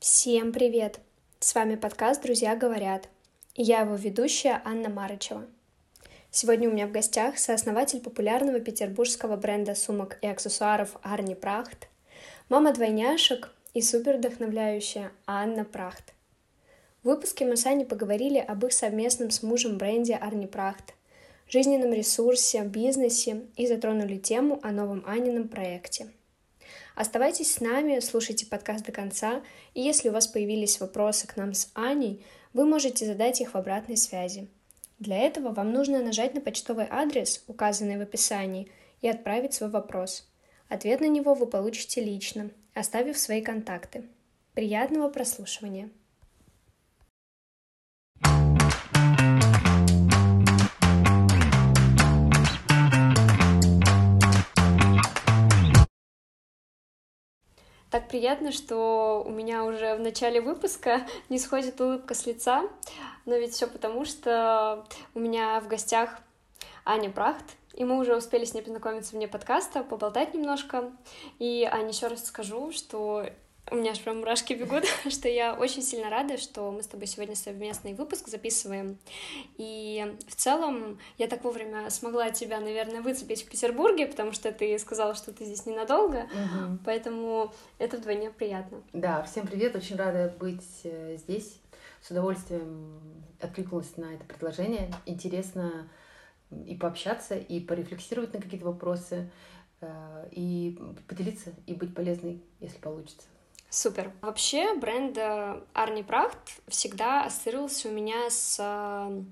Всем привет! С вами подкаст «Друзья говорят» и я его ведущая Анна Марычева. Сегодня у меня в гостях сооснователь популярного петербургского бренда сумок и аксессуаров Арни Прахт, мама двойняшек и супер вдохновляющая Анна Прахт. В выпуске мы с Аней поговорили об их совместном с мужем бренде Арни Прахт, жизненном ресурсе, бизнесе и затронули тему о новом Анином проекте – Оставайтесь с нами, слушайте подкаст до конца, и если у вас появились вопросы к нам с Аней, вы можете задать их в обратной связи. Для этого вам нужно нажать на почтовый адрес, указанный в описании, и отправить свой вопрос. Ответ на него вы получите лично, оставив свои контакты. Приятного прослушивания! Так приятно, что у меня уже в начале выпуска не сходит улыбка с лица, но ведь все потому, что у меня в гостях Аня Прахт, и мы уже успели с ней познакомиться вне подкаста, поболтать немножко. И, Аня, еще раз скажу, что у меня аж прям мурашки бегут, что я очень сильно рада, что мы с тобой сегодня совместный выпуск записываем. И в целом я так вовремя смогла тебя, наверное, выцепить в Петербурге, потому что ты сказала, что ты здесь ненадолго, угу. поэтому это вдвойне приятно. Да, всем привет, очень рада быть э, здесь. С удовольствием откликнулась на это предложение. Интересно и пообщаться, и порефлексировать на какие-то вопросы, э, и поделиться, и быть полезной, если получится. Супер. Вообще бренд Арни Прахт всегда ассоциировался у меня с э,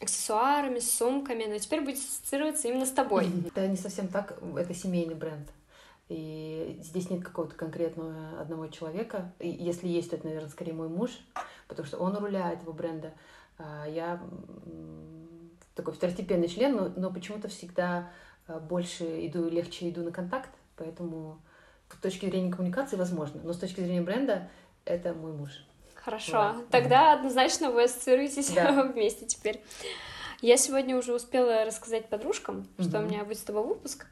аксессуарами, с сумками, но теперь будет ассоциироваться именно с тобой. Это не совсем так, это семейный бренд. И здесь нет какого-то конкретного одного человека. И если есть, то это, наверное, скорее мой муж, потому что он руля этого бренда. А я такой второстепенный член, но, но почему-то всегда э, больше иду, легче иду на контакт, поэтому с точки зрения коммуникации возможно, но с точки зрения бренда это мой муж. Хорошо, да. тогда однозначно вы ассоциируетесь да. вместе теперь. Я сегодня уже успела рассказать подружкам, mm-hmm. что у меня будет с тобой выпуск,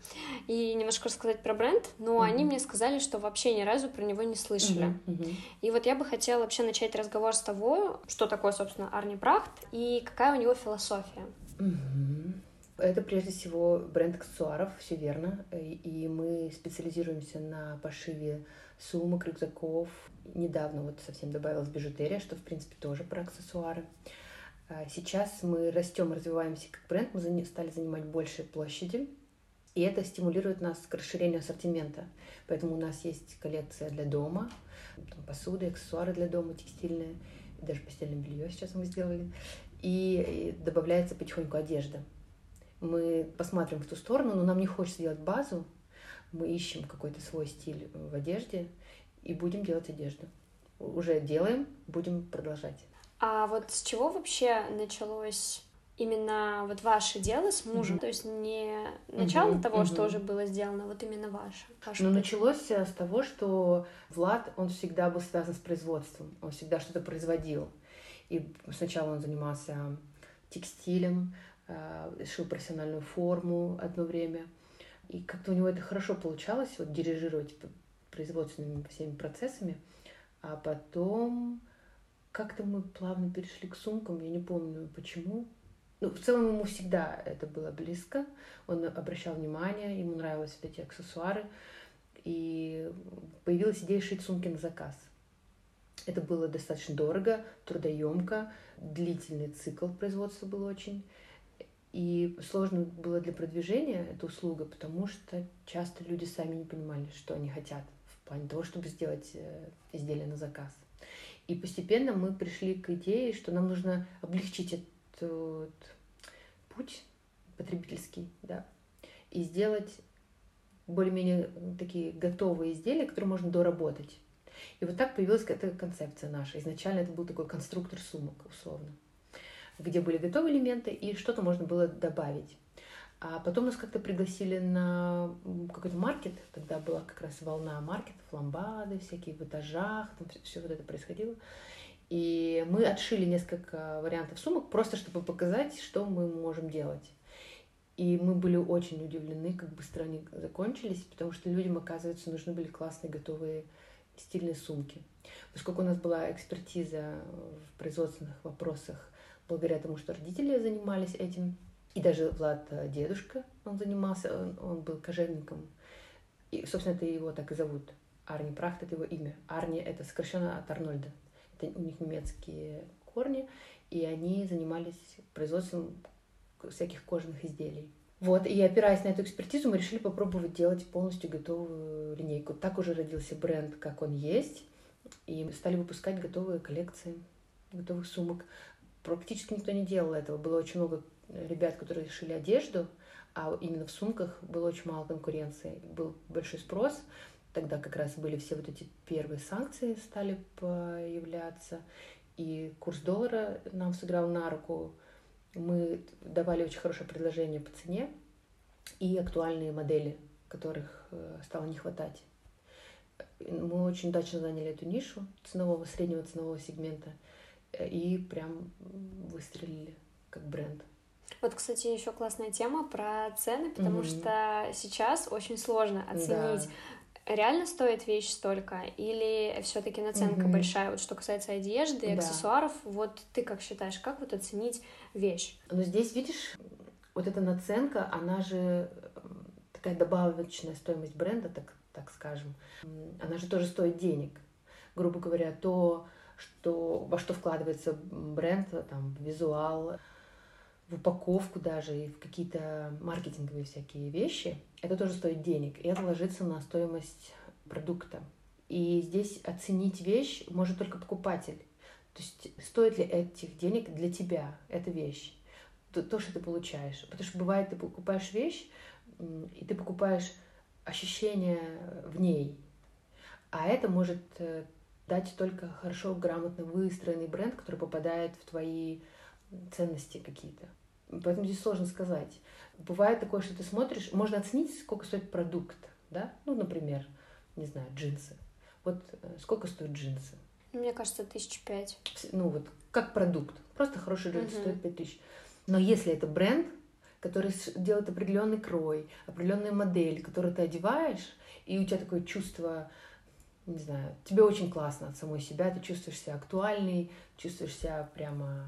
и немножко рассказать про бренд, но mm-hmm. они мне сказали, что вообще ни разу про него не слышали. Mm-hmm. И вот я бы хотела вообще начать разговор с того, что такое, собственно, Арни Брахт и какая у него философия. Mm-hmm. Это прежде всего бренд аксессуаров, все верно. И мы специализируемся на пошиве сумок, рюкзаков. Недавно вот совсем добавилась бижутерия, что в принципе тоже про аксессуары. А сейчас мы растем, развиваемся как бренд, мы стали занимать больше площади, и это стимулирует нас к расширению ассортимента. Поэтому у нас есть коллекция для дома, там, посуды, аксессуары для дома, текстильные, даже постельное белье сейчас мы сделали. И добавляется потихоньку одежда мы посмотрим в ту сторону, но нам не хочется делать базу, мы ищем какой-то свой стиль в одежде и будем делать одежду. Уже делаем, будем продолжать. А вот с чего вообще началось именно вот ваше дело с мужем? Mm-hmm. То есть не начало mm-hmm. того, mm-hmm. что уже было сделано, а вот именно ваше. ваше ну, началось с того, что Влад, он всегда был связан с производством, он всегда что-то производил. И сначала он занимался текстилем, шил профессиональную форму одно время. И как-то у него это хорошо получалось, вот дирижировать производственными всеми процессами. А потом как-то мы плавно перешли к сумкам, я не помню почему. Ну, в целом ему всегда это было близко. Он обращал внимание, ему нравились вот эти аксессуары. И появилась идея шить сумки на заказ. Это было достаточно дорого, трудоемко, длительный цикл производства был очень. И сложно было для продвижения эта услуга, потому что часто люди сами не понимали, что они хотят в плане того, чтобы сделать э, изделие на заказ. И постепенно мы пришли к идее, что нам нужно облегчить этот путь потребительский, да, и сделать более-менее такие готовые изделия, которые можно доработать. И вот так появилась эта концепция наша. Изначально это был такой конструктор сумок, условно где были готовые элементы, и что-то можно было добавить. А потом нас как-то пригласили на какой-то маркет, тогда была как раз волна маркетов, ламбады всякие в этажах, там все вот это происходило. И мы отшили несколько вариантов сумок, просто чтобы показать, что мы можем делать. И мы были очень удивлены, как быстро они закончились, потому что людям, оказывается, нужны были классные готовые стильные сумки. Поскольку у нас была экспертиза в производственных вопросах, благодаря тому, что родители занимались этим, и даже Влад э, дедушка, он занимался, он, он был кожевником. И, собственно, это его так и зовут. Арни Прахт — это его имя. Арни — это сокращенно от Арнольда. Это у них немецкие корни, и они занимались производством всяких кожаных изделий. Вот, и опираясь на эту экспертизу, мы решили попробовать делать полностью готовую линейку. Так уже родился бренд, как он есть, и стали выпускать готовые коллекции готовых сумок. Практически никто не делал этого. Было очень много ребят, которые шили одежду, а именно в сумках было очень мало конкуренции. Был большой спрос. Тогда как раз были все вот эти первые санкции стали появляться, и курс доллара нам сыграл на руку. Мы давали очень хорошее предложение по цене и актуальные модели, которых э, стало не хватать. Мы очень удачно заняли эту нишу ценового, среднего ценового сегмента э, и прям выстрелили как бренд. Вот, кстати, еще классная тема про цены, потому mm-hmm. что сейчас очень сложно оценить, да. реально стоит вещь столько или все-таки наценка mm-hmm. большая. Вот что касается одежды, да. аксессуаров, вот ты как считаешь, как вот оценить вещь? Ну здесь видишь, вот эта наценка, она же такая добавочная стоимость бренда, так, так скажем, она же тоже стоит денег. Грубо говоря, то, что, во что вкладывается бренд, там, визуал, в упаковку даже и в какие-то маркетинговые всякие вещи, это тоже стоит денег, и это ложится на стоимость продукта. И здесь оценить вещь может только покупатель. То есть стоит ли этих денег для тебя эта вещь, то, то, что ты получаешь. Потому что бывает, ты покупаешь вещь, и ты покупаешь ощущение в ней. А это может э, дать только хорошо, грамотно выстроенный бренд, который попадает в твои ценности какие-то. Поэтому здесь сложно сказать. Бывает такое, что ты смотришь, можно оценить, сколько стоит продукт, да? Ну, например, не знаю, джинсы. Вот э, сколько стоят джинсы? Мне кажется, тысяч пять. Ну, вот как продукт. Просто хороший джинсы угу. стоит пять тысяч. Но если это бренд, который делает определенный крой, определенную модель, которую ты одеваешь, и у тебя такое чувство, не знаю, тебе очень классно от самой себя, ты чувствуешь себя актуальной, чувствуешь себя прямо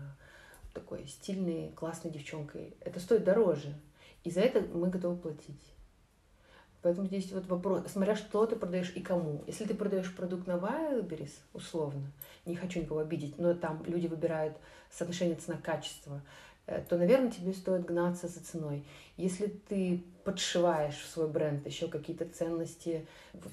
такой стильной, классной девчонкой. Это стоит дороже. И за это мы готовы платить. Поэтому здесь вот вопрос, смотря что ты продаешь и кому. Если ты продаешь продукт на Wildberries, условно, не хочу никого обидеть, но там люди выбирают соотношение цена-качество, то, наверное, тебе стоит гнаться за ценой. Если ты подшиваешь в свой бренд еще какие-то ценности,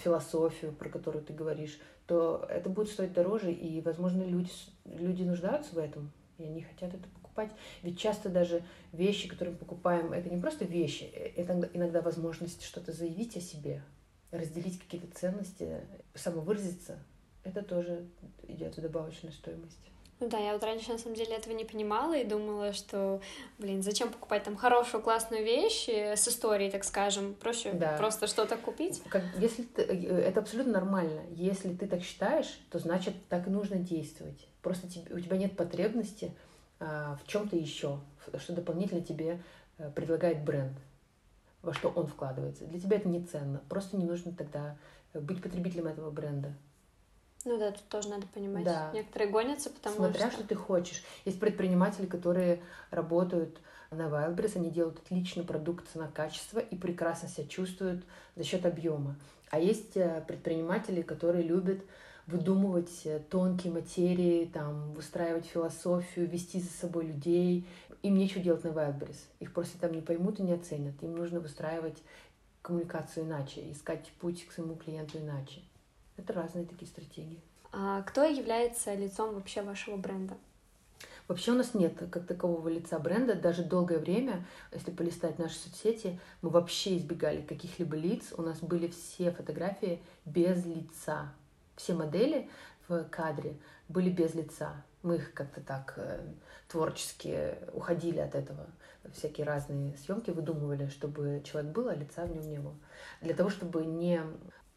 философию, про которую ты говоришь, то это будет стоить дороже, и, возможно, люди, люди нуждаются в этом и они хотят это покупать. Ведь часто даже вещи, которые мы покупаем, это не просто вещи, э, это иногда возможность что-то заявить о себе, разделить какие-то ценности, самовыразиться. Это тоже идет в добавочную стоимость. Ну да, я вот раньше на самом деле этого не понимала и думала, что, блин, зачем покупать там хорошую классную вещь э, с историей, так скажем, проще да. просто что-то купить. Как, если ты, э, это абсолютно нормально. Если ты так считаешь, то значит так и нужно действовать. Просто тебе, у тебя нет потребности а, в чем-то еще, что дополнительно тебе а, предлагает бренд, во что он вкладывается. Для тебя это не ценно. Просто не нужно тогда быть потребителем этого бренда. Ну да, тут тоже надо понимать. Да. Некоторые гонятся, потому Смотря, что... что ты хочешь. Есть предприниматели, которые работают на Wildberries, они делают отличный продукт цена-качество и прекрасно себя чувствуют за счет объема. А есть э, предприниматели, которые любят выдумывать э, тонкие материи, там, выстраивать философию, вести за собой людей. Им нечего делать на Wildberries. Их просто там не поймут и не оценят. Им нужно выстраивать коммуникацию иначе, искать путь к своему клиенту иначе. Это разные такие стратегии. А кто является лицом вообще вашего бренда? Вообще у нас нет как такового лица бренда. Даже долгое время, если полистать наши соцсети, мы вообще избегали каких-либо лиц. У нас были все фотографии без лица. Все модели в кадре были без лица. Мы их как-то так э, творчески уходили от этого. Всякие разные съемки выдумывали, чтобы человек был, а лица в нем не было. Для того, чтобы не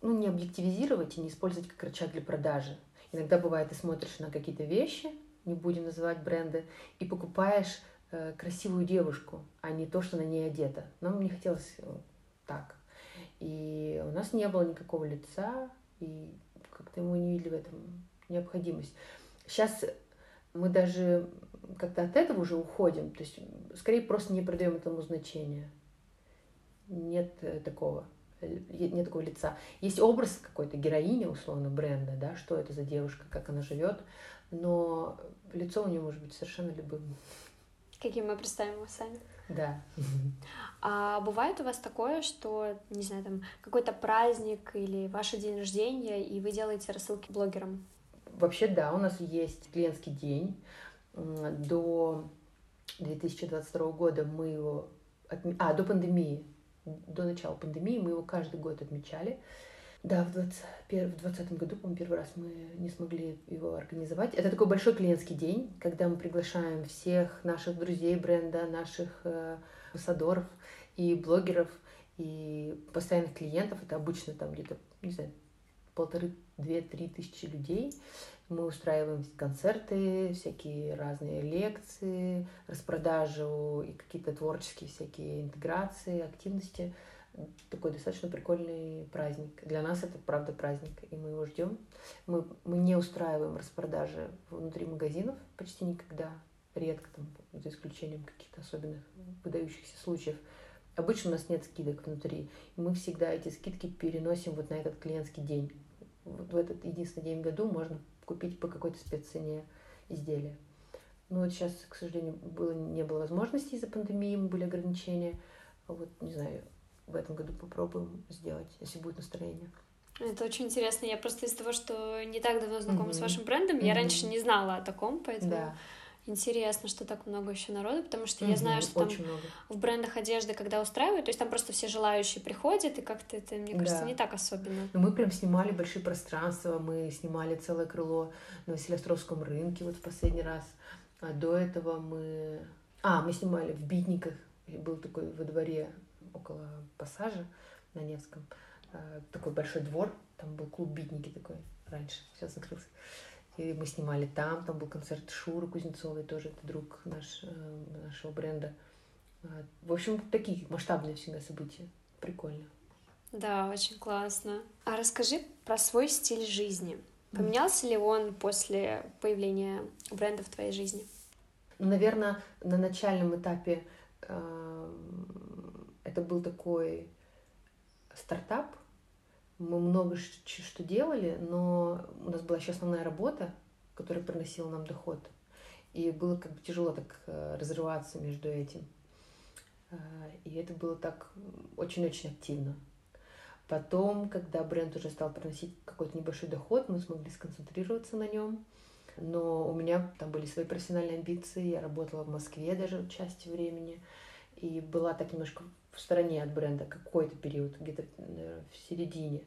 ну, не объективизировать и не использовать как рычаг для продажи. Иногда бывает, ты смотришь на какие-то вещи, не будем называть бренды, и покупаешь э, красивую девушку, а не то, что на ней одето. Нам не хотелось э, так. И у нас не было никакого лица, и как-то мы не видели в этом необходимость. Сейчас мы даже как-то от этого уже уходим, то есть скорее просто не придаем этому значения. Нет э, такого, нет такого лица. Есть образ какой-то героини, условно, бренда, да, что это за девушка, как она живет, но лицо у нее может быть совершенно любым. Каким мы представим его сами. Да. А бывает у вас такое, что, не знаю, там какой-то праздник или ваш день рождения, и вы делаете рассылки блогерам? Вообще, да, у нас есть клиентский день. До 2022 года мы его... Отме... А, до пандемии. До начала пандемии мы его каждый год отмечали. Да, в 2020 году, по-моему, первый раз мы не смогли его организовать. Это такой большой клиентский день, когда мы приглашаем всех наших друзей бренда, наших э, амбассадоров и блогеров, и постоянных клиентов. Это обычно там где-то, не знаю, полторы, две, три тысячи людей. Мы устраиваем концерты, всякие разные лекции, распродажу и какие-то творческие всякие интеграции, активности такой достаточно прикольный праздник. Для нас это правда праздник, и мы его ждем. Мы, мы не устраиваем распродажи внутри магазинов почти никогда, редко там, за исключением каких-то особенных выдающихся случаев. Обычно у нас нет скидок внутри, и мы всегда эти скидки переносим вот на этот клиентский день. Вот в этот единственный день в году можно купить по какой-то спеццене изделия. Но вот сейчас, к сожалению, было, не было возможности из-за пандемии, были ограничения. Вот, не знаю, в этом году попробуем сделать, если будет настроение. Это очень интересно. Я просто из того, что не так давно знакома mm-hmm. с вашим брендом, mm-hmm. я раньше не знала о таком, поэтому да. Интересно, что так много еще народу, потому что mm-hmm. я знаю, что там много. в брендах одежды, когда устраивают, то есть там просто все желающие приходят, и как-то это, мне кажется, да. не так особенно. Но мы прям снимали большие пространства, мы снимали целое крыло на Василиостровском рынке вот в последний раз. А до этого мы... А, мы снимали в Битниках, был такой во дворе около пассажа на Невском. Э, такой большой двор, там был клуб «Битники» такой раньше, сейчас закрылся. И мы снимали там, там был концерт Шуры Кузнецовой, тоже это друг наш, э, нашего бренда. Э, в общем, такие масштабные всегда события. Прикольно. Да, очень классно. А расскажи про свой стиль жизни. Поменялся ли он после появления бренда в твоей жизни? Ну, наверное, на начальном этапе это был такой стартап. Мы много что делали, но у нас была еще основная работа, которая приносила нам доход. И было как бы тяжело так э, разрываться между этим. Э, и это было так очень-очень активно. Потом, когда бренд уже стал приносить какой-то небольшой доход, мы смогли сконцентрироваться на нем. Но у меня там были свои профессиональные амбиции. Я работала в Москве даже часть времени. И была так немножко в стороне от бренда какой-то период, где-то в середине.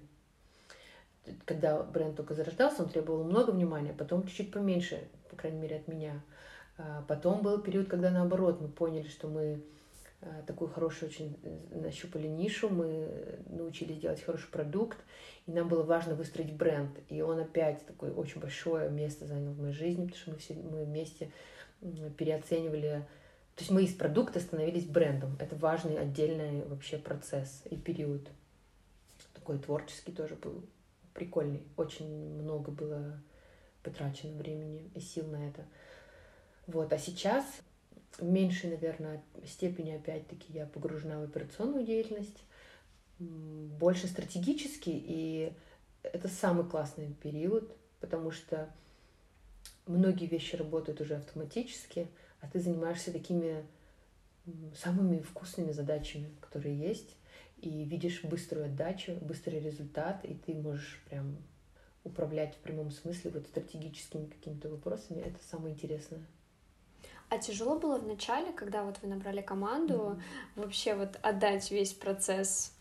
Когда бренд только зарождался, он требовал много внимания, потом чуть-чуть поменьше, по крайней мере, от меня. А потом был период, когда наоборот мы поняли, что мы а, такую хорошую очень э, нащупали нишу, мы научились делать хороший продукт, и нам было важно выстроить бренд. И он опять такое очень большое место занял в моей жизни, потому что мы, все, мы вместе переоценивали то есть мы из продукта становились брендом. Это важный отдельный вообще процесс и период. Такой творческий тоже был прикольный. Очень много было потрачено времени и сил на это. Вот. А сейчас в меньшей, наверное, степени, опять-таки, я погружена в операционную деятельность, больше стратегически, и это самый классный период, потому что многие вещи работают уже автоматически, а ты занимаешься такими самыми вкусными задачами, которые есть, и видишь быструю отдачу, быстрый результат, и ты можешь прям управлять в прямом смысле вот стратегическими какими-то вопросами. Это самое интересное. А тяжело было в начале, когда вот вы набрали команду, mm-hmm. вообще вот отдать весь процесс?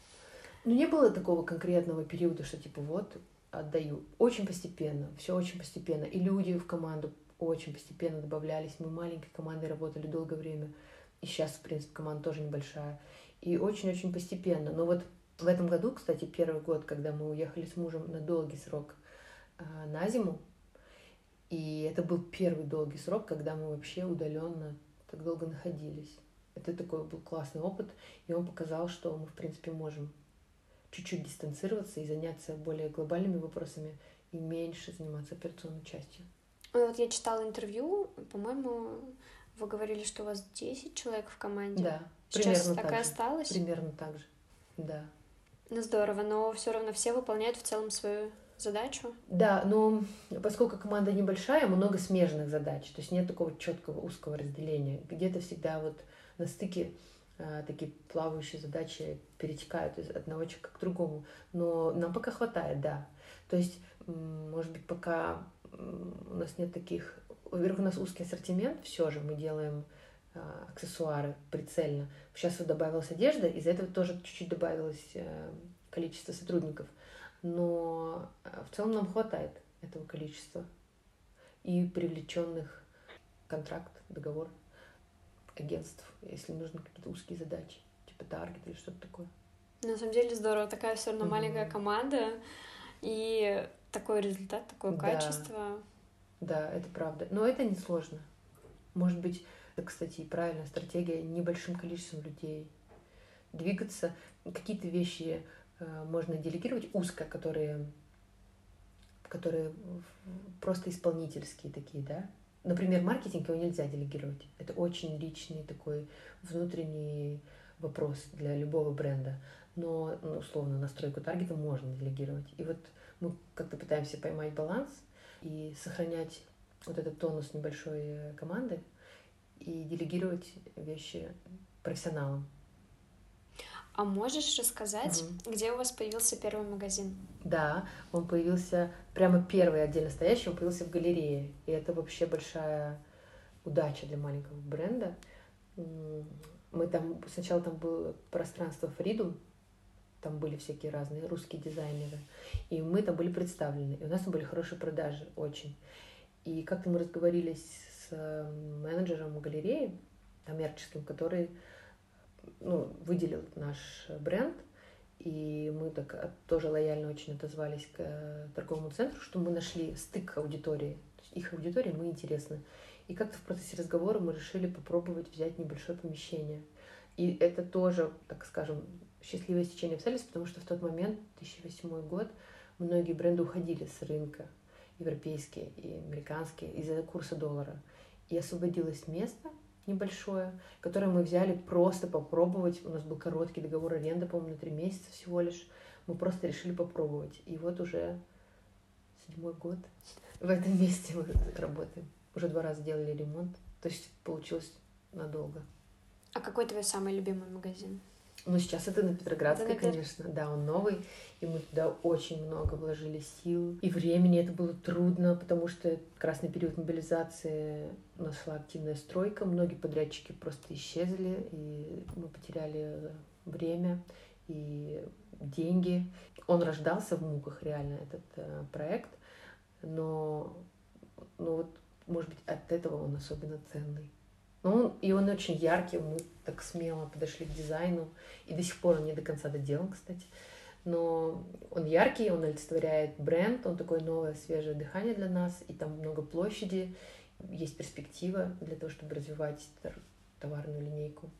Ну, не было такого конкретного периода, что типа вот отдаю. Очень постепенно, все очень постепенно. И люди в команду очень постепенно добавлялись. Мы маленькой командой работали долгое время. И сейчас, в принципе, команда тоже небольшая. И очень-очень постепенно. Но вот в этом году, кстати, первый год, когда мы уехали с мужем на долгий срок э, на зиму, и это был первый долгий срок, когда мы вообще удаленно так долго находились. Это такой был классный опыт, и он показал, что мы, в принципе, можем чуть-чуть дистанцироваться и заняться более глобальными вопросами и меньше заниматься операционной частью. Вот я читала интервью, по-моему, вы говорили, что у вас 10 человек в команде. Да, Сейчас примерно так, так и осталось? Примерно так же, да. Ну, здорово, но все равно все выполняют в целом свою задачу. Да, но поскольку команда небольшая, много смежных задач, то есть нет такого четкого узкого разделения. Где-то всегда вот на стыке а, такие плавающие задачи перетекают из одного человека к другому. Но нам пока хватает, да. То есть, может быть, пока у нас нет таких... Во-первых, у нас узкий ассортимент, все же мы делаем а, аксессуары прицельно. Сейчас вот добавилась одежда, из-за этого тоже чуть-чуть добавилось э, количество сотрудников. Но э, в целом нам хватает этого количества. И привлеченных контракт, договор агентств, если нужны какие-то узкие задачи, типа таргет или что-то такое. На самом деле здорово, такая все равно Мгм. маленькая команда, и такой результат, такое Да. качество. Да, это правда. Но это не сложно. Может быть, это, кстати, и правильная стратегия небольшим количеством людей. Двигаться, какие-то вещи э, можно делегировать узко, которые, которые просто исполнительские такие, да. Например, маркетинг его нельзя делегировать. Это очень личный такой внутренний вопрос для любого бренда. Но, ну, условно, настройку таргета можно делегировать. И вот мы как-то пытаемся поймать баланс и сохранять вот этот тонус небольшой э, команды и делегировать вещи профессионалам. А можешь рассказать, где у вас появился первый магазин? Да, он появился, прямо первый отдельно стоящий, он появился в галерее. И это вообще большая удача для маленького бренда. Мы там, сначала там было пространство Freedom, там были всякие разные русские дизайнеры, и мы там были представлены, и у нас там были хорошие продажи, очень. И как-то мы разговорились с э, менеджером галереи коммерческим, который ну, выделил наш бренд, и мы так э, тоже лояльно очень отозвались к э, торговому центру, что мы нашли стык аудитории. Их аудитории мы интересны. И как-то в процессе разговора мы решили попробовать взять небольшое помещение. И это тоже, так скажем, счастливое стечение обстоятельств, потому что в тот момент, 2008 год, многие бренды уходили с рынка, европейские и американские, из-за курса доллара. И освободилось место небольшое, которое мы взяли просто попробовать. У нас был короткий договор аренды, по-моему, на три месяца всего лишь. Мы просто решили попробовать. И вот уже седьмой год в этом месте мы работаем. Уже два раза делали ремонт. То есть получилось надолго. А какой твой самый любимый магазин? Ну, сейчас это на Петроградской, Это конечно. Да, он новый. И мы туда очень много вложили сил. И времени это было трудно, потому что красный период мобилизации у нас шла активная стройка. Многие подрядчики просто исчезли, и мы потеряли время и деньги. Он рождался в муках, реально, этот э, проект. Но, ну вот, может быть, от этого он особенно ценный. Ну, он, и он очень яркий, мы так смело подошли к дизайну, и до сих пор он не до конца доделан, кстати. Но он яркий, он олицетворяет бренд, он такое новое, свежее дыхание для нас, и там много площади, есть перспектива для того, чтобы развивать товарную линейку.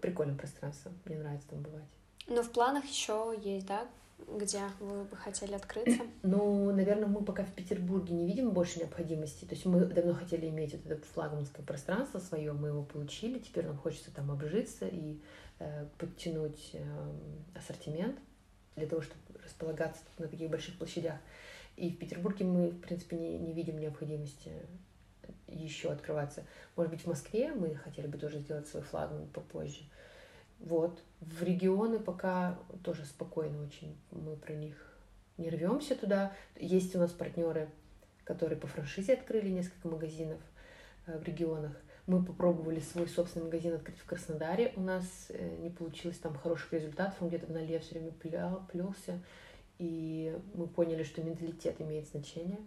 Прикольное пространство, мне нравится там бывать. Ну, в планах еще есть, да? Где вы бы хотели открыться? Ну, наверное, мы пока в Петербурге не видим больше необходимости. То есть мы давно хотели иметь вот это флагманское пространство свое, мы его получили. Теперь нам хочется там обжиться и э, подтянуть э, ассортимент для того, чтобы располагаться на таких больших площадях. И в Петербурге мы, в принципе, не, не видим необходимости еще открываться. Может быть, в Москве мы хотели бы тоже сделать свой флагман попозже. Вот. В регионы пока тоже спокойно очень. Мы про них не рвемся туда. Есть у нас партнеры, которые по франшизе открыли несколько магазинов э, в регионах. Мы попробовали свой собственный магазин открыть в Краснодаре. У нас э, не получилось там хороших результатов. Он где-то в нале все время плелся. И мы поняли, что менталитет имеет значение.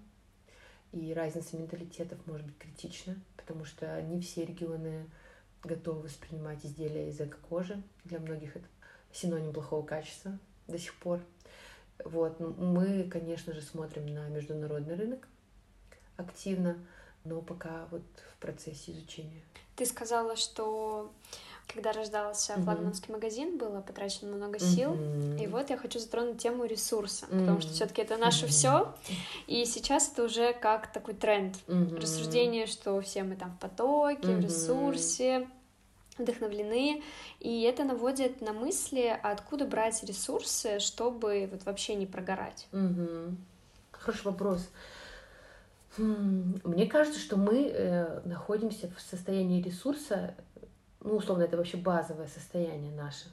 И разница менталитетов может быть критична, потому что не все регионы готовы воспринимать изделия из эко-кожи. Для многих это синоним плохого качества до сих пор. Вот. Мы, конечно же, смотрим на международный рынок активно, но пока вот в процессе изучения. Ты сказала, что когда рождался mm-hmm. флагманский магазин, было потрачено много сил. Mm-hmm. И вот я хочу затронуть тему ресурса, mm-hmm. потому что все-таки это наше mm-hmm. все. И сейчас это уже как такой тренд. Mm-hmm. Рассуждение, что все мы там в потоке, mm-hmm. в ресурсе, вдохновлены, и это наводит на мысли, откуда брать ресурсы, чтобы вот вообще не прогорать. Угу. Хороший вопрос. Хм, мне кажется, что мы э, находимся в состоянии ресурса, ну, условно, это вообще базовое состояние наше.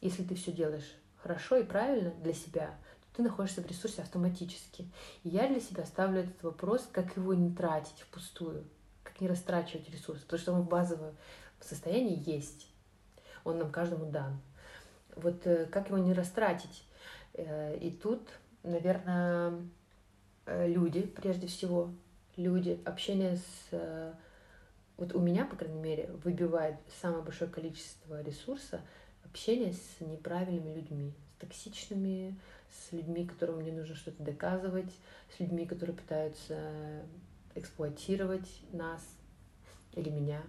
Если ты все делаешь хорошо и правильно для себя, то ты находишься в ресурсе автоматически. И я для себя ставлю этот вопрос, как его не тратить впустую, как не растрачивать ресурсы, потому что он базовое состояние есть. Он нам каждому дан. Вот э, как его не растратить? Э, и тут, наверное, э, люди, прежде всего, люди, общение с... Вот у меня, по крайней мере, выбивает самое большое количество ресурса общение с неправильными людьми, с токсичными, с людьми, которым мне нужно что-то доказывать, с людьми, которые пытаются эксплуатировать нас или меня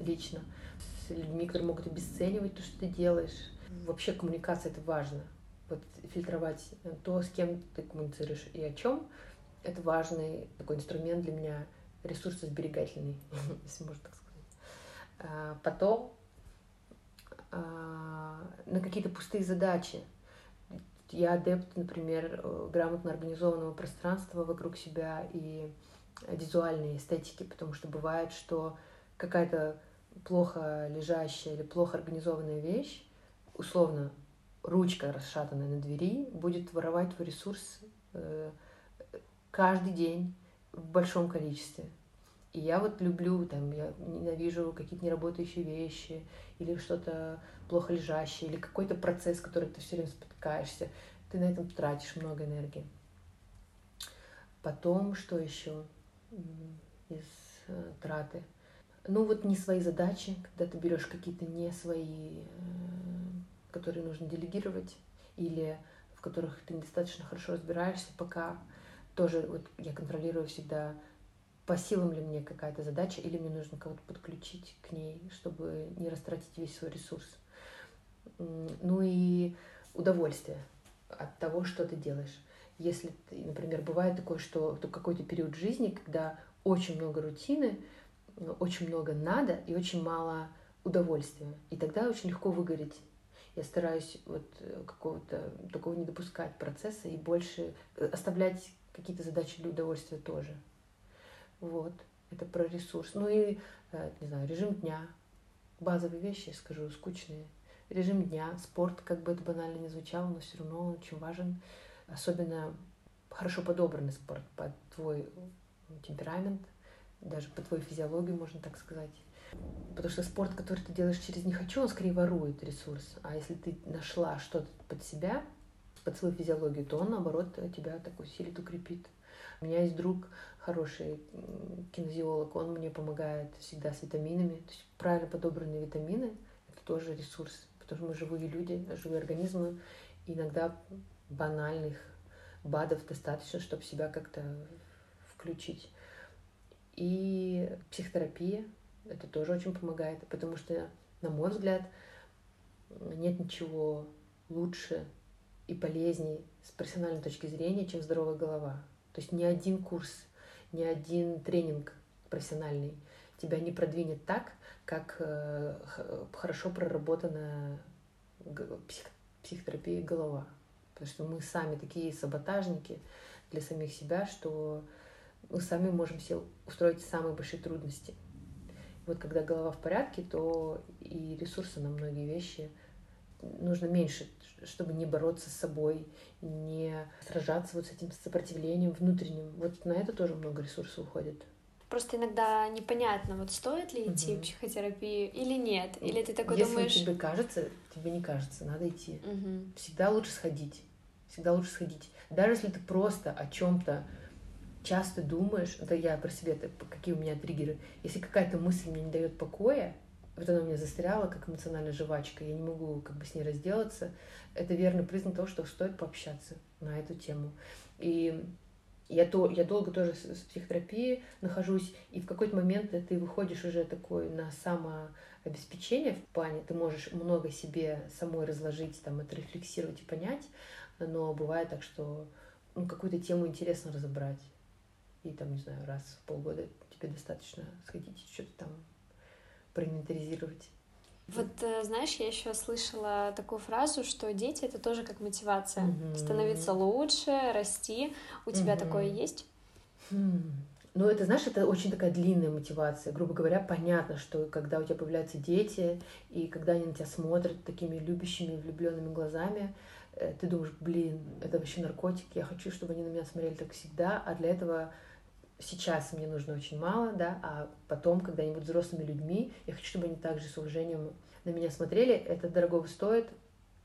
лично, с людьми, которые могут обесценивать то, что ты делаешь. Вообще коммуникация это важно. Вот фильтровать то, с кем ты коммуницируешь и о чем, это важный такой инструмент для меня, ресурсосберегательный, если можно так сказать. А, потом а, на какие-то пустые задачи. Я адепт, например, грамотно организованного пространства вокруг себя и визуальной эстетики, потому что бывает, что какая-то плохо лежащая или плохо организованная вещь, условно, ручка расшатанная на двери, будет воровать твой ресурс э, каждый день в большом количестве. И я вот люблю, там, я ненавижу какие-то неработающие вещи, или что-то плохо лежащее, или какой-то процесс, который ты все время спотыкаешься. Ты на этом тратишь много энергии. Потом, что еще из э, траты? ну вот не свои задачи, когда ты берешь какие-то не свои, э, которые нужно делегировать, или в которых ты недостаточно хорошо разбираешься, пока тоже вот я контролирую всегда, по силам ли мне какая-то задача, или мне нужно кого-то подключить к ней, чтобы не растратить весь свой ресурс. Ну и удовольствие от того, что ты делаешь. Если, например, бывает такое, что какой-то период жизни, когда очень много рутины, очень много надо и очень мало удовольствия. И тогда очень легко выгореть. Я стараюсь вот э, какого-то такого не допускать процесса и больше э, оставлять какие-то задачи для удовольствия тоже. Вот. Это про ресурс. Ну и, э, не знаю, режим дня. Базовые вещи, скажу, скучные. Режим дня, спорт, как бы это банально не звучало, но все равно он очень важен. Особенно хорошо подобранный спорт под твой темперамент – даже по твоей физиологии, можно так сказать. Потому что спорт, который ты делаешь через «не хочу», он скорее ворует ресурс. А если ты нашла что-то под себя, под свою физиологию, то он, наоборот, тебя так усилит, укрепит. У меня есть друг хороший кинезиолог, он мне помогает всегда с витаминами. То есть правильно подобранные витамины — это тоже ресурс, потому что мы живые люди, живые организмы. И иногда банальных БАДов достаточно, чтобы себя как-то включить. И психотерапия, это тоже очень помогает, потому что, на мой взгляд, нет ничего лучше и полезнее с профессиональной точки зрения, чем здоровая голова. То есть ни один курс, ни один тренинг профессиональный тебя не продвинет так, как э, хорошо проработанная псих, психотерапия голова. Потому что мы сами такие саботажники для самих себя, что мы сами можем себе устроить самые большие трудности. Вот когда голова в порядке, то и ресурсы на многие вещи нужно меньше, чтобы не бороться с собой, не сражаться вот с этим сопротивлением внутренним. Вот на это тоже много ресурсов уходит. Просто иногда непонятно, вот стоит ли идти угу. в психотерапию или нет. Или ты такой Если думаешь... тебе кажется, тебе не кажется, надо идти. Угу. Всегда лучше сходить. Всегда лучше сходить. Даже если ты просто о чем-то часто думаешь, это я про себя, это какие у меня триггеры, если какая-то мысль мне не дает покоя, вот она у меня застряла, как эмоциональная жвачка, я не могу как бы с ней разделаться, это верный признак того, что стоит пообщаться на эту тему. И Я, то, я долго тоже в психотерапии нахожусь, и в какой-то момент ты выходишь уже такой на самообеспечение в плане, ты можешь много себе самой разложить, там, отрефлексировать и понять, но бывает так, что ну, какую-то тему интересно разобрать, и там, не знаю, раз в полгода тебе достаточно сходить что-то там проинвентаризировать. Вот э, знаешь, я еще слышала такую фразу, что дети это тоже как мотивация. Mm-hmm. Становиться лучше, расти. У тебя mm-hmm. такое есть? Hmm. Ну, это, знаешь, это очень такая длинная мотивация. Грубо говоря, понятно, что когда у тебя появляются дети, и когда они на тебя смотрят такими любящими, влюбленными глазами, э, ты думаешь, блин, это вообще наркотик, я хочу, чтобы они на меня смотрели так всегда, а для этого сейчас мне нужно очень мало, да, а потом, когда они будут взрослыми людьми, я хочу, чтобы они также с уважением на меня смотрели, это дорого стоит,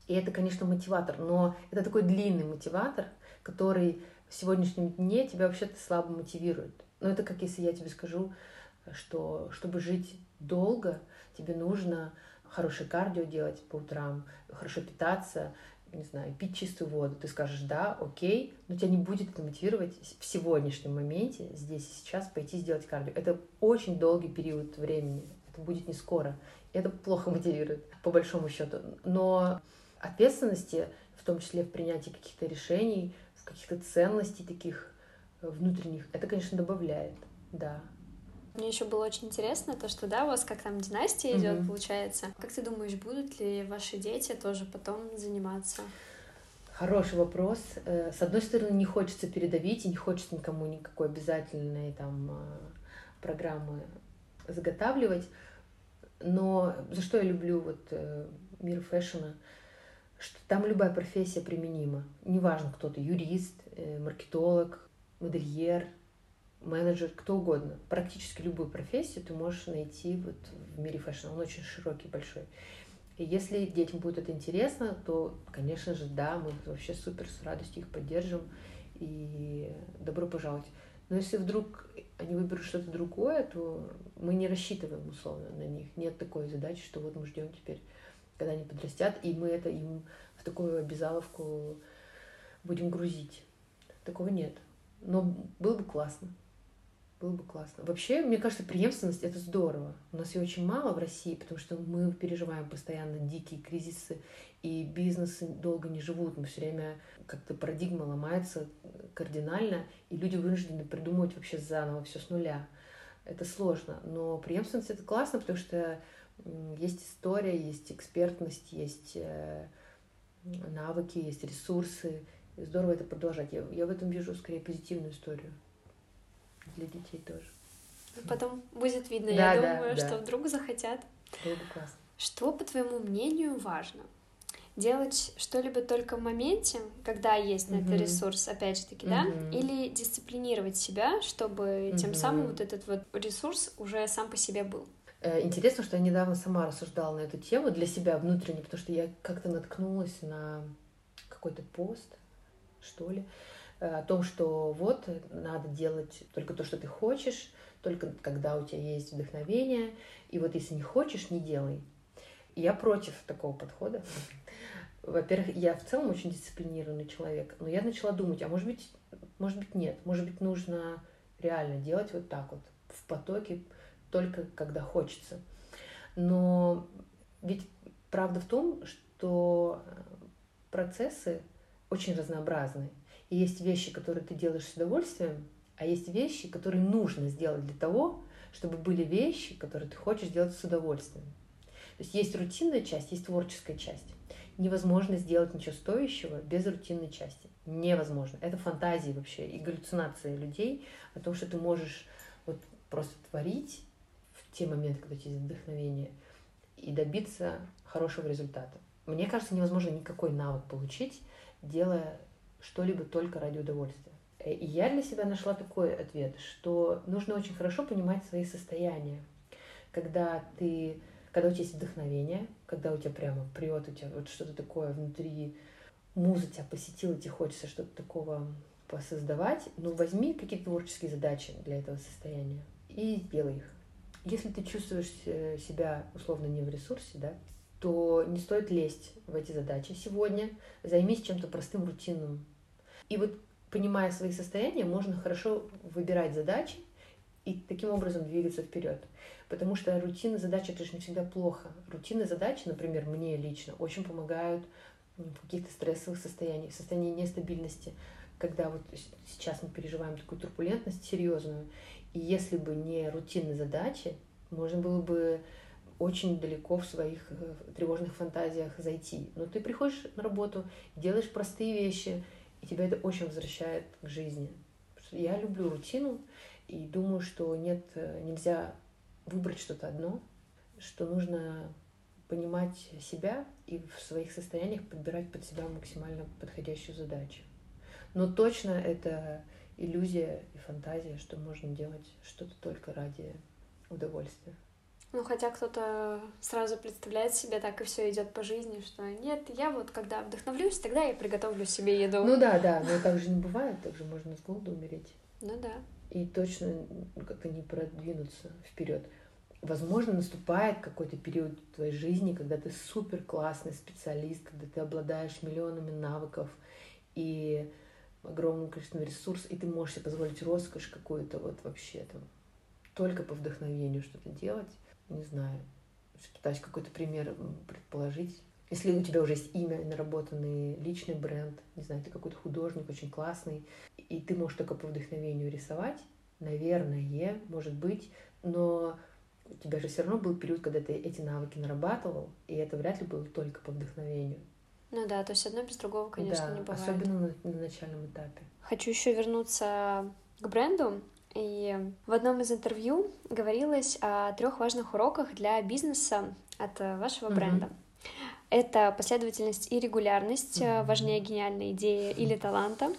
и это, конечно, мотиватор, но это такой длинный мотиватор, который в сегодняшнем дне тебя вообще-то слабо мотивирует. Но это как если я тебе скажу, что чтобы жить долго, тебе нужно хорошее кардио делать по утрам, хорошо питаться, не знаю, пить чистую воду, ты скажешь да, окей, но тебя не будет это мотивировать в сегодняшнем моменте, здесь и сейчас, пойти сделать кардио. Это очень долгий период времени, это будет не скоро. Это плохо мотивирует, по большому счету. Но ответственности, в том числе в принятии каких-то решений, в каких-то ценностей таких внутренних, это, конечно, добавляет, да. Мне еще было очень интересно то, что да, у вас как там династия идет, mm-hmm. получается. Как ты думаешь, будут ли ваши дети тоже потом заниматься? Хороший вопрос. Э, с одной стороны, не хочется передавить, и не хочется никому никакой обязательной там э, программы заготавливать. Но за что я люблю вот э, мир фэшена, что там любая профессия применима. Неважно, кто ты, юрист, маркетолог, модельер, менеджер, кто угодно. Практически любую профессию ты можешь найти вот в мире фэшна. Он очень широкий, большой. И если детям будет это интересно, то, конечно же, да, мы вообще супер с радостью их поддержим и добро пожаловать. Но если вдруг они выберут что-то другое, то мы не рассчитываем условно на них. Нет такой задачи, что вот мы ждем теперь, когда они подрастят, и мы это им в такую обязаловку будем грузить. Такого нет. Но было бы классно было бы классно. Вообще, мне кажется, преемственность это здорово. У нас ее очень мало в России, потому что мы переживаем постоянно дикие кризисы, и бизнесы долго не живут. Мы все время как-то парадигма ломается кардинально, и люди вынуждены придумывать вообще заново все с нуля. Это сложно, но преемственность это классно, потому что есть история, есть экспертность, есть э, навыки, есть ресурсы. Здорово это продолжать. Я, я в этом вижу скорее позитивную историю для детей тоже. Потом будет видно, да, я да, думаю, да. что вдруг захотят. Было бы классно. Что, по твоему мнению, важно? Делать что-либо только в моменте, когда есть на это ресурс, опять же таки, да, или дисциплинировать себя, чтобы тем самым вот этот вот ресурс уже сам по себе был. Э, интересно, что я недавно сама рассуждала на эту тему для себя внутренне, потому что я как-то наткнулась на какой-то пост, что ли, о том, что вот надо делать только то, что ты хочешь, только когда у тебя есть вдохновение, и вот если не хочешь, не делай. Я против такого подхода. Во-первых, я в целом очень дисциплинированный человек, но я начала думать, а может быть, может быть нет, может быть нужно реально делать вот так вот в потоке только когда хочется. Но ведь правда в том, что процессы очень разнообразны. И есть вещи, которые ты делаешь с удовольствием, а есть вещи, которые нужно сделать для того, чтобы были вещи, которые ты хочешь делать с удовольствием. То есть есть рутинная часть, есть творческая часть. Невозможно сделать ничего стоящего без рутинной части. Невозможно. Это фантазии вообще и галлюцинации людей о том, что ты можешь вот просто творить в те моменты, когда у тебя есть вдохновение, и добиться хорошего результата. Мне кажется, невозможно никакой навык получить, делая что-либо только ради удовольствия. Э, и я для себя нашла такой ответ, что нужно очень хорошо понимать свои состояния. Когда ты, когда у тебя есть вдохновение, когда у тебя прямо прет, у тебя вот что-то такое внутри, муза тебя посетила, тебе хочется что-то такого посоздавать, ну возьми какие-то творческие задачи для этого состояния и сделай их. Если ты чувствуешь э, себя условно не в ресурсе, да, то не стоит лезть в эти задачи сегодня. Займись чем-то простым, рутинным, и вот понимая свои состояния, можно хорошо выбирать задачи и таким образом двигаться вперед. Потому что рутина задач это же не всегда плохо. Рутинные задачи, например, мне лично очень помогают в каких-то стрессовых состояниях, в состоянии нестабильности, когда вот сейчас мы переживаем такую турбулентность серьезную. И если бы не рутинные задачи, можно было бы очень далеко в своих э, тревожных фантазиях зайти. Но ты приходишь на работу, делаешь простые вещи, и тебя это очень возвращает к жизни. Я люблю рутину и думаю, что нет, э, нельзя выбрать что-то одно, что нужно понимать себя и в своих состояниях подбирать под себя максимально подходящую задачу. Но точно это иллюзия и фантазия, что можно делать что-то только ради удовольствия. Ну, хотя кто-то сразу представляет себе так и все идет по жизни, что нет, я вот когда вдохновлюсь, тогда я приготовлю себе еду. Ну да, да, но так же не бывает, так же можно с голоду умереть. Ну да. И точно как-то не продвинуться вперед. Возможно, наступает какой-то период в твоей жизни, когда ты супер классный специалист, когда ты обладаешь миллионами навыков и огромным количеством ресурсов, и ты можешь себе позволить роскошь какую-то вот вообще там только по вдохновению что-то делать не знаю, пытаюсь какой-то пример предположить. Если у тебя уже есть имя, наработанный личный бренд, не знаю, ты какой-то художник очень классный, и ты можешь только по вдохновению рисовать, наверное, может быть, но у тебя же все равно был период, когда ты эти навыки нарабатывал, и это вряд ли было только по вдохновению. Ну да, то есть одно без другого, конечно, да, не бывает. Особенно на, на начальном этапе. Хочу еще вернуться к бренду. И в одном из интервью говорилось о трех важных уроках для бизнеса от э, вашего mm-hmm. бренда. Это последовательность и регулярность, mm-hmm. важнее гениальной идеи или таланта.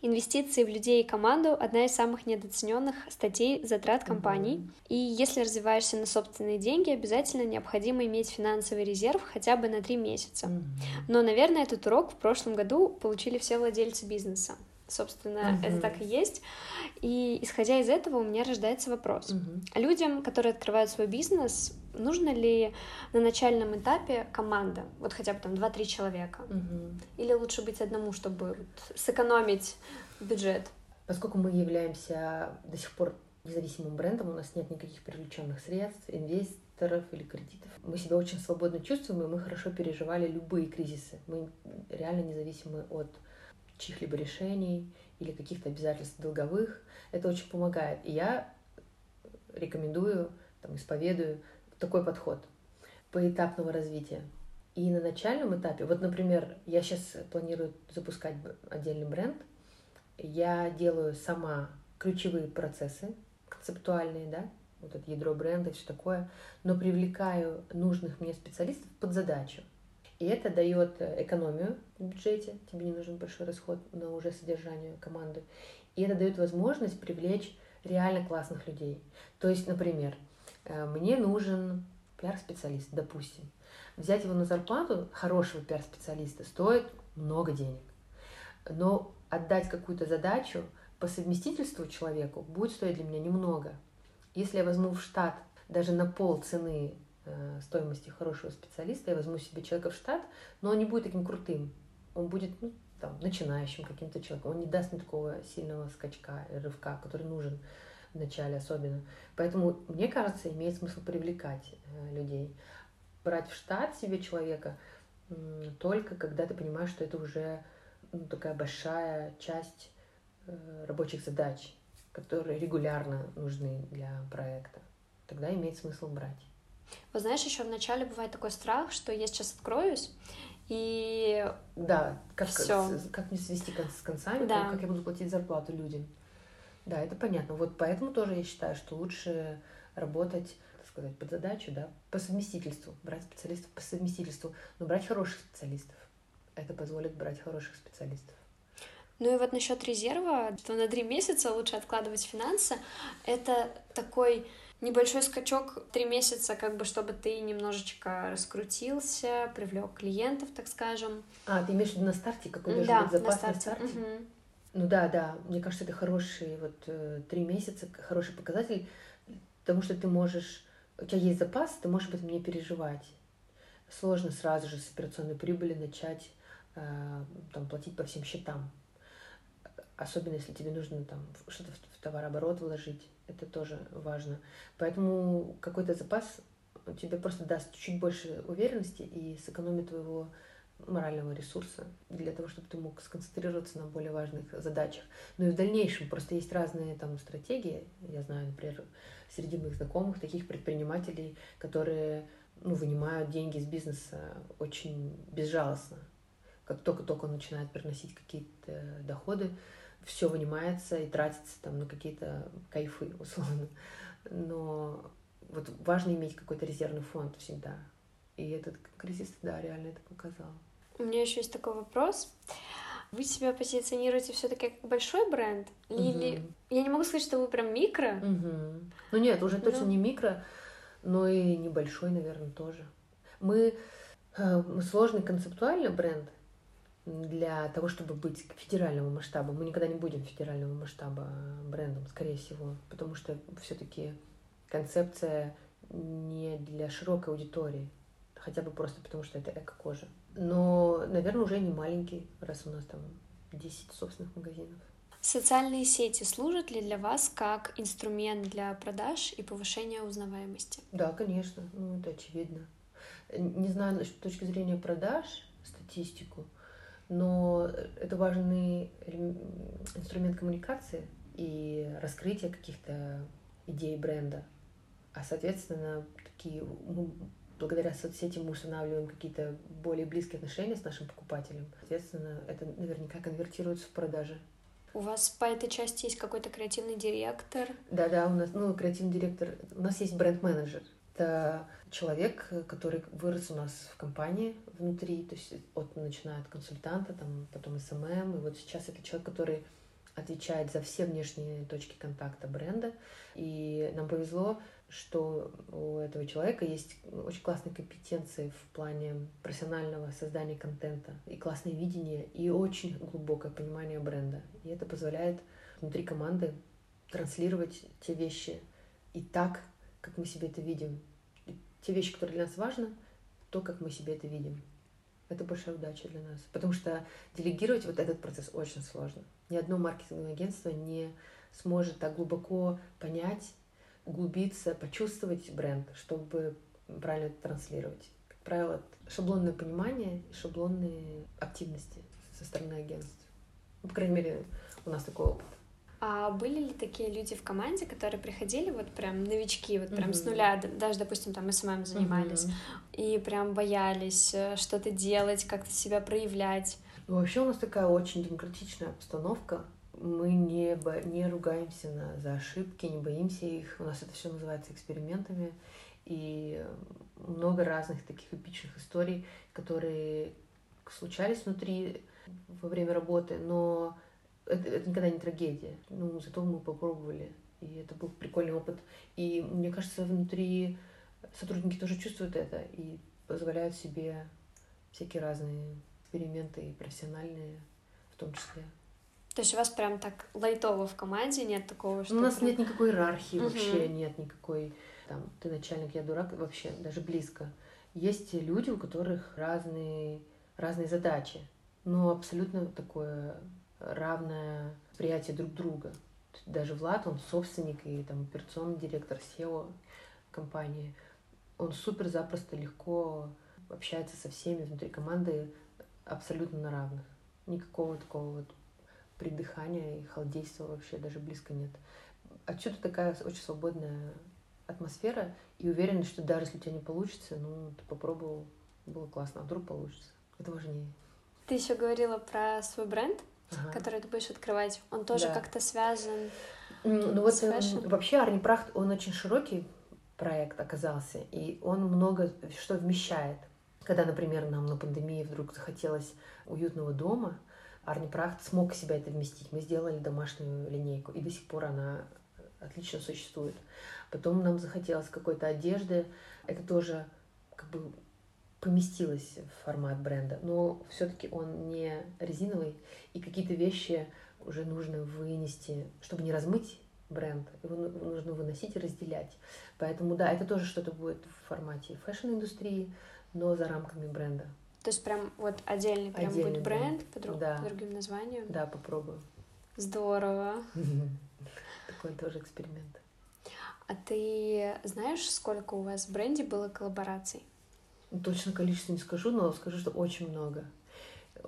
Инвестиции в людей и команду — одна из самых недооцененных статей затрат компаний. И если развиваешься на собственные деньги, обязательно необходимо иметь финансовый резерв хотя бы на три месяца. Но, наверное, этот урок в прошлом году получили все владельцы бизнеса. Собственно, угу. это так и есть. И исходя из этого у меня рождается вопрос. Угу. Людям, которые открывают свой бизнес, нужно ли на начальном этапе команда? Вот хотя бы там 2-3 человека? Угу. Или лучше быть одному, чтобы вот сэкономить бюджет? Поскольку мы являемся до сих пор независимым брендом, у нас нет никаких привлеченных средств, инвесторов или кредитов. Мы себя очень свободно чувствуем, и мы хорошо переживали любые кризисы. Мы реально независимы от чьих-либо решений или каких-то обязательств долговых. Это очень помогает. И я рекомендую, там, исповедую такой подход поэтапного развития. И на начальном этапе, вот, например, я сейчас планирую запускать отдельный бренд, я делаю сама ключевые процессы концептуальные, да, вот это ядро бренда и все такое, но привлекаю нужных мне специалистов под задачу. И это дает э, экономию в бюджете, тебе не нужен большой расход на уже содержание команды. И это дает возможность привлечь реально классных людей. То есть, например, э, мне нужен пиар-специалист, допустим. Взять его на зарплату хорошего пиар-специалиста стоит много денег. Но отдать какую-то задачу по совместительству человеку будет стоить для меня немного. Если я возьму в штат даже на пол цены стоимости хорошего специалиста, я возьму себе человека в штат, но он не будет таким крутым. Он будет ну, там, начинающим каким-то человеком. Он не даст мне такого сильного скачка, рывка, который нужен в начале особенно. Поэтому, мне кажется, имеет смысл привлекать э, людей. Брать в штат себе человека э, только когда ты понимаешь, что это уже ну, такая большая часть э, рабочих задач, которые регулярно нужны для проекта. Тогда имеет смысл брать. Вот знаешь, еще вначале бывает такой страх, что я сейчас откроюсь, и да, как, Всё. Как, мне свести с концами, да. как я буду платить зарплату людям. Да, это понятно. Вот поэтому тоже я считаю, что лучше работать, так сказать, под задачу, да, по совместительству, брать специалистов по совместительству, но брать хороших специалистов. Это позволит брать хороших специалистов. Ну и вот насчет резерва, что на три месяца лучше откладывать финансы, это такой небольшой скачок три месяца, как бы чтобы ты немножечко раскрутился, привлек клиентов, так скажем. А, ты имеешь в виду на старте, какой должен да, быть запас на старте? На старте? Угу. Ну да, да, мне кажется, это хороший, вот э, три месяца, хороший показатель, потому что ты можешь, у тебя есть запас, ты можешь об этом не переживать. Сложно сразу же с операционной прибыли начать э, там, платить по всем счетам. Особенно если тебе нужно там что-то в товарооборот вложить, это тоже важно. Поэтому какой-то запас тебе просто даст чуть больше уверенности и сэкономит твоего морального ресурса для того, чтобы ты мог сконцентрироваться на более важных задачах. Ну и в дальнейшем просто есть разные там стратегии. Я знаю, например, среди моих знакомых таких предпринимателей, которые ну, вынимают деньги из бизнеса очень безжалостно. Как только-только он начинает приносить какие-то доходы, все вынимается и тратится там на какие-то кайфы, условно. Но вот важно иметь какой-то резервный фонд всегда. И этот кризис, да, реально это показал. У меня еще есть такой вопрос. Вы себя позиционируете все-таки как большой бренд? Или угу. я не могу сказать, что вы прям микро? Угу. Ну нет, уже точно ну... не микро, но и небольшой, наверное, тоже. Мы, э, мы сложный концептуальный бренд для того, чтобы быть федерального масштаба. Мы никогда не будем федерального масштаба брендом, скорее всего, потому что все-таки концепция не для широкой аудитории, хотя бы просто потому, что это эко-кожа. Но, наверное, уже не маленький, раз у нас там 10 собственных магазинов. Социальные сети служат ли для вас как инструмент для продаж и повышения узнаваемости? Да, конечно, ну это очевидно. Не знаю с точки зрения продаж статистику, но это важный инструмент коммуникации и раскрытия каких-то идей бренда. А, соответственно, такие мы благодаря соцсетям мы устанавливаем какие-то более близкие отношения с нашим покупателем. Соответственно, это наверняка конвертируется в продажи. У вас по этой части есть какой-то креативный директор? Да-да, у нас, ну, креативный директор, у нас есть бренд-менеджер. Это человек, который вырос у нас в компании внутри, то есть от начиная от консультанта, там, потом SMM, и вот сейчас это человек, который отвечает за все внешние точки контакта бренда. И нам повезло, что у этого человека есть очень классные компетенции в плане профессионального создания контента и классное видение и очень глубокое понимание бренда. И это позволяет внутри команды транслировать те вещи и так, как мы себе это видим. И те вещи, которые для нас важны, то, как мы себе это видим. Это большая удача для нас. Потому что делегировать вот этот процесс очень сложно. Ни одно маркетинговое агентство не сможет так глубоко понять углубиться, почувствовать бренд, чтобы правильно это транслировать. Как правило, шаблонное понимание и шаблонные активности со стороны агентств. Ну, по крайней мере, у нас такой опыт. А были ли такие люди в команде, которые приходили вот прям новички, вот прям mm-hmm. с нуля, даже, допустим, там SMM занимались, mm-hmm. и прям боялись э, что-то делать, как-то себя проявлять? Ну, вообще у нас такая очень демократичная обстановка мы не, бо... не ругаемся на... за ошибки, не боимся их. У нас это все называется экспериментами. И много разных таких эпичных историй, которые случались внутри во время работы, но это, это никогда не трагедия. Ну, зато мы попробовали. И это был прикольный опыт. И мне кажется, внутри сотрудники тоже чувствуют это и позволяют себе всякие разные эксперименты и профессиональные в том числе. То есть у вас прям так лайтово в команде, нет такого, что... У нас прям... нет никакой иерархии угу. вообще, нет никакой, там, ты начальник, я дурак, вообще даже близко. Есть люди, у которых разные, разные задачи, но абсолютно такое равное восприятие друг друга. Даже Влад, он собственник и там операционный директор SEO компании. Он супер запросто, легко общается со всеми внутри команды абсолютно на равных. Никакого такого вот придыхания и халдейства вообще даже близко нет. Отсюда такая очень свободная атмосфера и уверенность, что даже если у тебя не получится, ну, ты попробовал, было классно, а вдруг получится. Это важнее. Ты еще говорила про свой бренд, ага. который ты будешь открывать. Он тоже да. как-то связан ну, вот, fashion? Вообще Arny Praht, он очень широкий проект оказался, и он много что вмещает. Когда, например, нам на пандемии вдруг захотелось уютного дома, Arny Praht смог себя это вместить. Мы сделали домашнюю линейку, и до сих пор она отлично существует. Потом нам захотелось какой-то одежды. Это тоже как бы поместилось в формат бренда, но все-таки он не резиновый, и какие-то вещи уже нужно вынести, чтобы не размыть бренд, его нужно выносить и разделять. Поэтому да, это тоже что-то будет в формате fashion -индустрии, но за рамками бренда. То есть прям вот отдельный прям отдельный будет бренд, бренд. По, друг, да. по другим названиям? Да, попробую. Здорово. Такой тоже эксперимент. А ты знаешь, сколько у вас в бренде было коллабораций? Точно количество не скажу, но скажу, что очень много.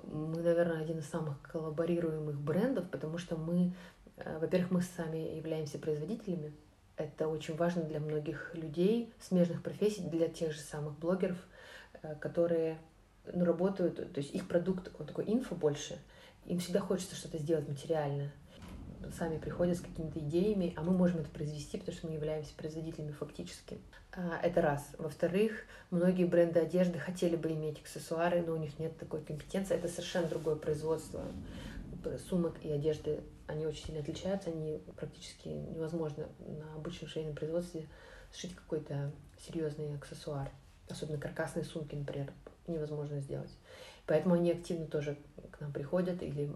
Мы, наверное, один из самых коллаборируемых брендов, потому что мы, э, во-первых, мы сами являемся производителями. Это очень важно для многих людей, смежных профессий, для тех же самых блогеров, э, которые ну, работают, то есть их продукт, он такой инфо больше, им всегда хочется что-то сделать материальное сами приходят с какими-то идеями, а мы можем это произвести, потому что мы являемся производителями фактически. А, это раз. Во-вторых, многие бренды одежды хотели бы иметь аксессуары, но у них нет такой компетенции. Это совершенно другое производство сумок и одежды. Они очень сильно отличаются, они практически невозможно на обычном швейном производстве сшить какой-то серьезный аксессуар. Особенно каркасные сумки, например, невозможно сделать. Поэтому они активно тоже к нам приходят или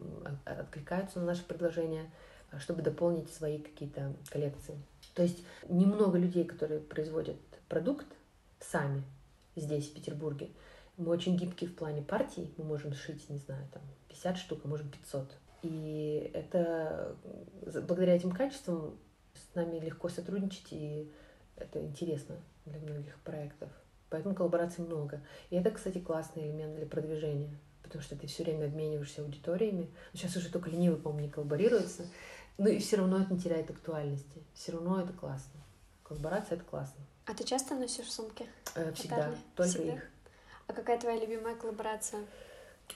откликаются на наши предложения. А, чтобы дополнить свои какие-то коллекции. То есть немного людей, которые производят продукт сами здесь, в Петербурге. Мы очень гибкие в плане партий. Мы можем сшить, не знаю, там 50 штук, а можем 500. И это благодаря этим качествам с нами легко сотрудничать, и это интересно для многих проектов. Поэтому коллабораций много. И это, кстати, классный элемент для продвижения, потому что ты все время обмениваешься аудиториями. Сейчас уже только ленивый, по-моему, не коллаборируется. Ну и все равно это не теряет актуальности. Все равно это классно. Коллаборация — это классно. А ты часто носишь сумки? Э, всегда, Подарные? только всегда? их. А какая твоя любимая коллаборация?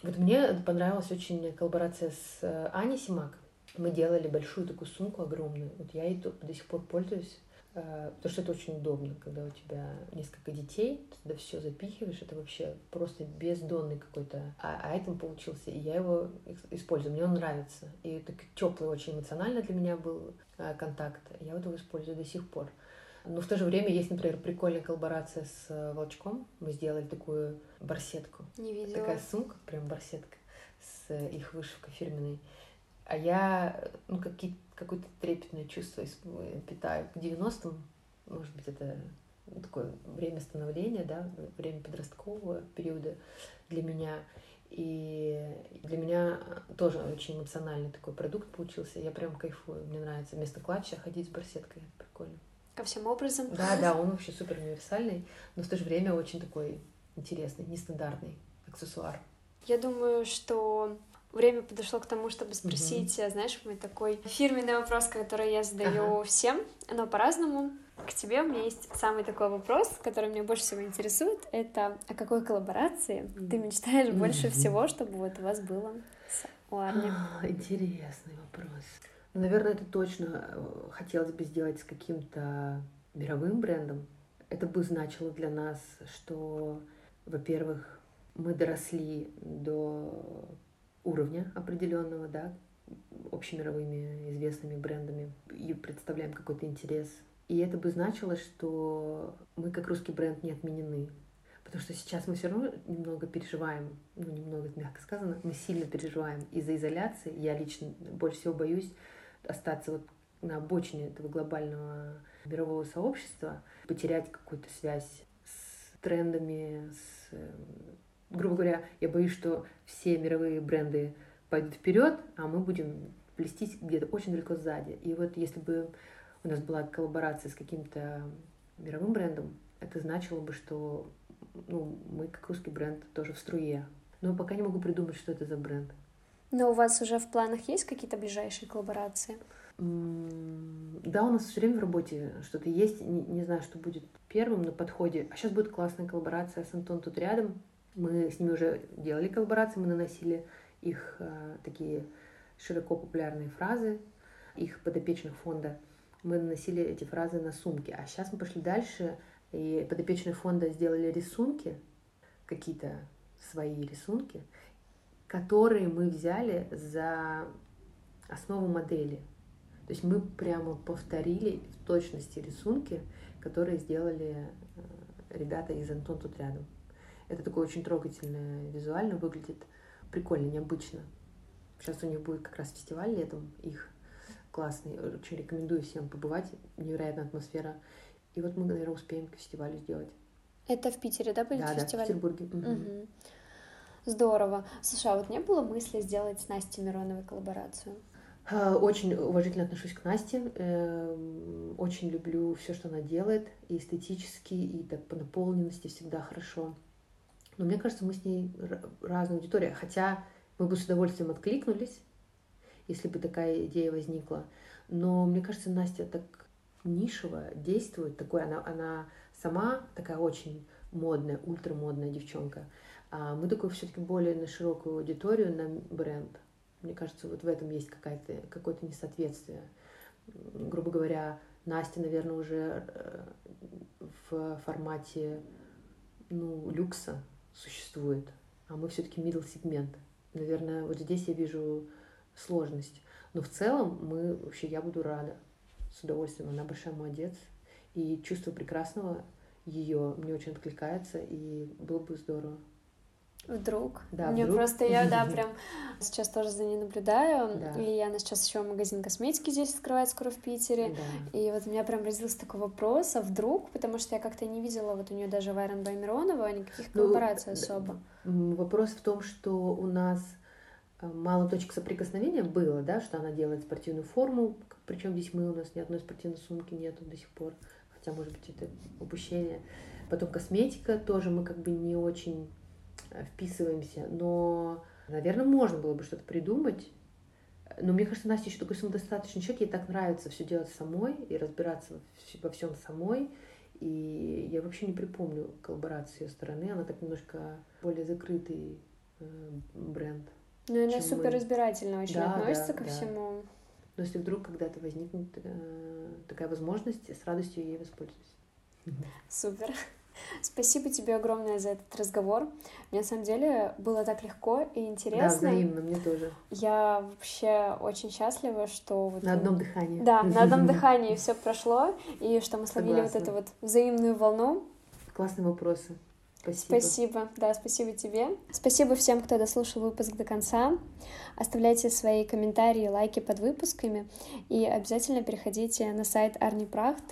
Вот мне понравилась очень коллаборация с э, Аней Симак. Мы делали большую такую сумку огромную. Вот я ей до сих пор пользуюсь. Э, потому что это очень удобно, когда у тебя несколько детей, ты туда все запихиваешь, это вообще просто бездонный какой-то а, айтем получился, и я его использую, мне он нравится. И это теплый, очень эмоционально для меня был э, контакт, я вот его использую до сих пор. Но в то же время есть, например, прикольная коллаборация с э, Волчком. Мы сделали такую барсетку. Не видела. Такая сумка, прям барсетка с их вышивкой фирменной. А я, ну, какие какое-то трепетное чувство питаю к 90-м. Может быть, это такое время становления, да, время подросткового периода для меня. И для меня тоже очень эмоциональный такой продукт получился. Я прям кайфую. Мне нравится вместо клатча ходить с барсеткой. Прикольно. Ко всем образом. Да, да, он вообще супер универсальный, но в то же время очень такой интересный, нестандартный аксессуар. Я думаю, что время подошло к тому, чтобы спросить, mm-hmm. знаешь, мой такой фирменный вопрос, который я задаю ага. всем, но по-разному. К тебе у меня есть самый такой вопрос, который меня больше всего интересует. Это о какой коллаборации mm-hmm. ты мечтаешь больше mm-hmm. всего, чтобы вот у вас было с Уарни? А, интересный вопрос. Наверное, это точно э, хотелось бы сделать с каким-то мировым брендом. Это бы значило для нас, что, во-первых, мы доросли до уровня определенного, да, общемировыми известными брендами и представляем какой-то интерес. И это бы значило, что мы как русский бренд не отменены. Потому что сейчас мы все равно немного переживаем, ну немного, мягко сказано, мы сильно переживаем из-за изоляции. Я лично больше всего боюсь остаться вот на обочине этого глобального мирового сообщества, потерять какую-то связь с трендами, с грубо говоря, я боюсь, что все мировые бренды пойдут вперед, а мы будем плестись где-то очень далеко сзади. И вот если бы у нас была коллаборация с каким-то мировым брендом, это значило бы, что ну, мы как русский бренд тоже в струе. Но пока не могу придумать, что это за бренд. Но у вас уже в планах есть какие-то ближайшие коллаборации? Да, у нас все время в работе что-то есть. Не, не знаю, что будет первым на подходе. А сейчас будет классная коллаборация с Антон тут рядом. Мы с ними уже делали коллаборации, мы наносили их э, такие широко популярные фразы, их подопечных фонда. Мы наносили эти фразы на сумки. А сейчас мы пошли дальше, и подопечные фонда сделали рисунки, какие-то свои рисунки, которые мы взяли за основу модели. То есть мы прямо повторили в точности рисунки, которые сделали э, ребята из Антон тут рядом. Это такое очень трогательное визуально выглядит. Прикольно, необычно. Сейчас у них будет как раз фестиваль летом, их классный. Очень рекомендую всем побывать. Невероятная атмосфера. И вот мы, наверное, успеем к фестивалю сделать. Это в Питере, да, будет да, фестиваль? Да, в Петербурге. Угу. Угу. Здорово. Слушай, а вот не было мысли сделать с Настей Мироновой коллаборацию? А, очень уважительно отношусь к Насте, эм, очень люблю все, что она делает, и эстетически, и так по наполненности всегда хорошо. Но мне кажется, мы с ней разная аудитория, хотя мы бы с удовольствием откликнулись, если бы такая идея возникла. Но мне кажется, Настя так нишево действует, такой она, она сама такая очень модная, ультрамодная девчонка. А мы такой все-таки более на широкую аудиторию, на бренд. Мне кажется, вот в этом есть какая-то, какое-то несоответствие. Грубо говоря, Настя, наверное, уже э, в формате ну, люкса существует, а мы все-таки middle сегмент. Наверное, вот здесь я вижу сложность. Но в целом мы вообще я буду рада с удовольствием. Она большая молодец. И чувство прекрасного ее мне очень откликается, и было бы здорово. Вдруг. Да, Мне вдруг. просто я, да, прям сейчас тоже за ней наблюдаю. Да. И она сейчас еще магазин косметики здесь открывает скоро в Питере. Да. И вот у меня прям родился такой вопрос, а вдруг, потому что я как-то не видела вот у нее даже Вайрон Баймиронова никаких ну, коллабораций ну, особо. Вопрос в том, что у нас э, мало точек соприкосновения было, да, что она делает спортивную форму, причем здесь мы у нас ни одной спортивной сумки нету до сих пор, хотя, может быть, это упущение. Потом косметика тоже мы как бы не очень вписываемся, но, наверное, можно было бы что-то придумать. Но мне кажется, Настя еще такой самодостаточный человек, ей так нравится все делать самой и разбираться во всем самой. И я вообще не припомню коллаборации с ее стороны. Она так немножко более закрытый э, бренд. Ну, она супер мы... разбирательно очень да, относится да, ко да. всему. Но если вдруг когда-то возникнет э, такая возможность, с радостью ей воспользуюсь. Супер. Спасибо тебе огромное за этот разговор. Мне на самом деле было так легко и интересно. Да, взаимно, мне тоже. Я вообще очень счастлива, что вот на одном дыхании. Да, на одном дыхании все прошло, и что мы словили вот эту вот взаимную волну. Классные вопросы. Спасибо. Спасибо, да, спасибо тебе. Спасибо всем, кто дослушал выпуск до конца. Оставляйте свои комментарии, лайки под выпусками и обязательно переходите на сайт Арни Прахт